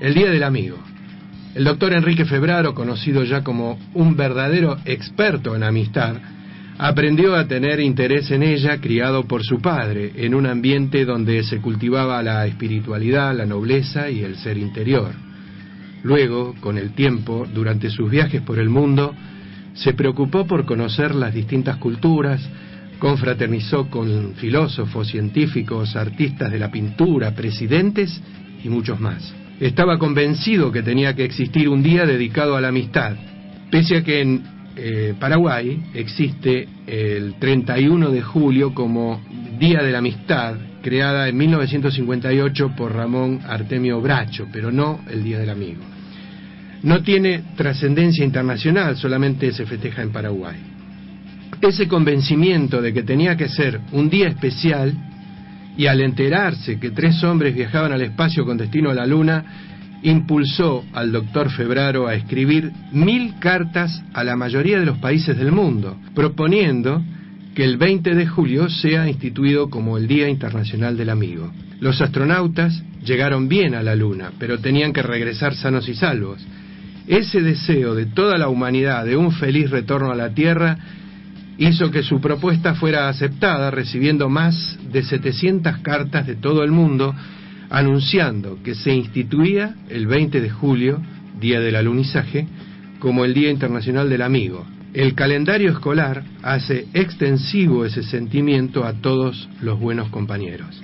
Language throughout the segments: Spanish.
el Día del Amigo. El doctor Enrique Febraro, conocido ya como un verdadero experto en amistad, aprendió a tener interés en ella criado por su padre, en un ambiente donde se cultivaba la espiritualidad, la nobleza y el ser interior. Luego, con el tiempo, durante sus viajes por el mundo, se preocupó por conocer las distintas culturas, confraternizó con filósofos, científicos, artistas de la pintura, presidentes y muchos más. Estaba convencido que tenía que existir un día dedicado a la amistad, pese a que en eh, Paraguay existe el 31 de julio como Día de la Amistad, creada en 1958 por Ramón Artemio Bracho, pero no el Día del Amigo. No tiene trascendencia internacional, solamente se festeja en Paraguay. Ese convencimiento de que tenía que ser un día especial y al enterarse que tres hombres viajaban al espacio con destino a la Luna, impulsó al doctor Febraro a escribir mil cartas a la mayoría de los países del mundo, proponiendo que el 20 de julio sea instituido como el Día Internacional del Amigo. Los astronautas llegaron bien a la Luna, pero tenían que regresar sanos y salvos. Ese deseo de toda la humanidad de un feliz retorno a la Tierra hizo que su propuesta fuera aceptada, recibiendo más de 700 cartas de todo el mundo, anunciando que se instituía el 20 de julio, día del alunizaje, como el Día Internacional del Amigo. El calendario escolar hace extensivo ese sentimiento a todos los buenos compañeros.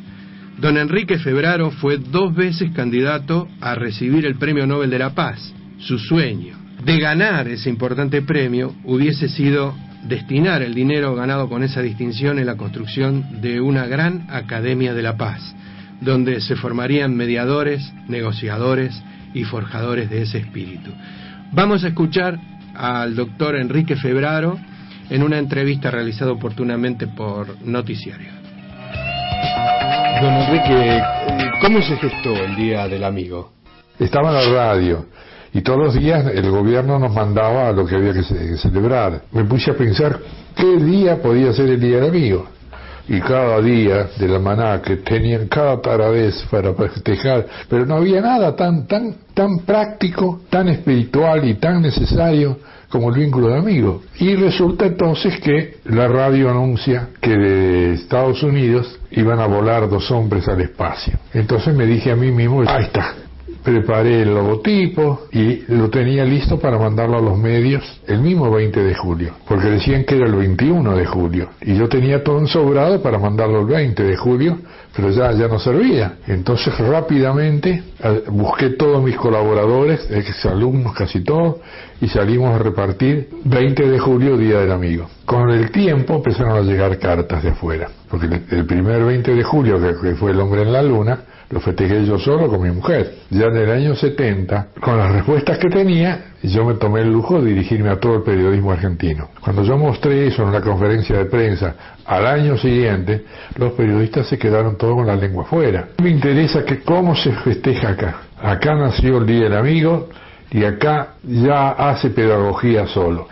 Don Enrique Febraro fue dos veces candidato a recibir el Premio Nobel de la Paz. Su sueño de ganar ese importante premio hubiese sido destinar el dinero ganado con esa distinción en la construcción de una gran Academia de la Paz, donde se formarían mediadores, negociadores y forjadores de ese espíritu. Vamos a escuchar al doctor Enrique Febraro en una entrevista realizada oportunamente por Noticiario. Don Enrique, ¿cómo se gestó el Día del Amigo? Estaba en la radio y todos los días el gobierno nos mandaba lo que había que, celebrar. Me puse a pensar qué día podía ser el Día del Amigo y cada día de la maná que tenían cada taradez para festejar, pero no había nada tan, tan, tan práctico, tan espiritual y tan necesario como el vínculo de amigo. Y resulta entonces que la radio anuncia que de Estados Unidos iban a volar dos hombres al espacio. Entonces me dije a mí mismo, ahí está, preparé el logotipo y lo tenía listo para mandarlo a los medios el mismo 20 de julio, porque decían que era el 21 de julio y yo tenía todo ensobrado para mandarlo el 20 de julio, pero ya, ya no servía. Entonces rápidamente busqué todos mis colaboradores, ex alumnos casi todos, y salimos a repartir 20 de julio, Día del Amigo. Con el tiempo empezaron a llegar cartas de afuera, porque el primer 20 de julio, que fue el hombre en la luna, lo festejé yo solo con mi mujer. Ya en el año 70, con las respuestas que tenía, yo me tomé el lujo de dirigirme a todo el periodismo argentino. Cuando yo mostré eso en una conferencia de prensa al año siguiente, los periodistas se quedaron todos con la lengua afuera. Me interesa que cómo se festeja acá. Acá nació el Día Amigo y acá ya hace pedagogía solo.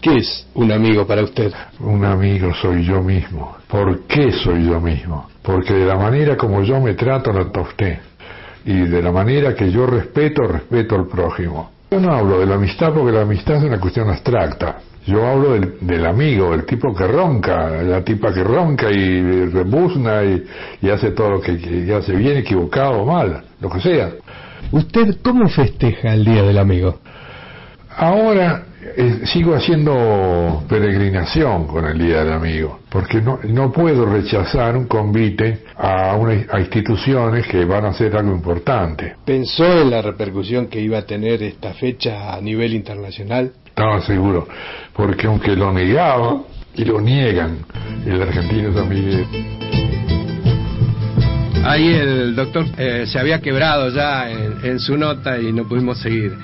¿Qué es un amigo para usted? Un amigo soy yo mismo. ¿Por qué soy yo mismo? Porque de la manera como yo me trato, lo a usted. Y de la manera que yo respeto, respeto al prójimo. Yo no hablo de la amistad porque la amistad es una cuestión abstracta. Yo hablo del, amigo, el tipo que ronca, la tipa que ronca y rebuzna y, hace todo lo que, que hace bien, equivocado o mal, lo que sea. ¿Usted cómo festeja el Día del Amigo? Ahora eh, sigo haciendo peregrinación con el Día del Amigo, porque no, no puedo rechazar un convite a, una, a instituciones que van a hacer algo importante. ¿Pensó en la repercusión que iba a tener esta fecha a nivel internacional? Estaba seguro, porque aunque lo negaba y lo niegan, el argentino también... Ahí el doctor eh, se había quebrado ya en su nota y no pudimos seguir.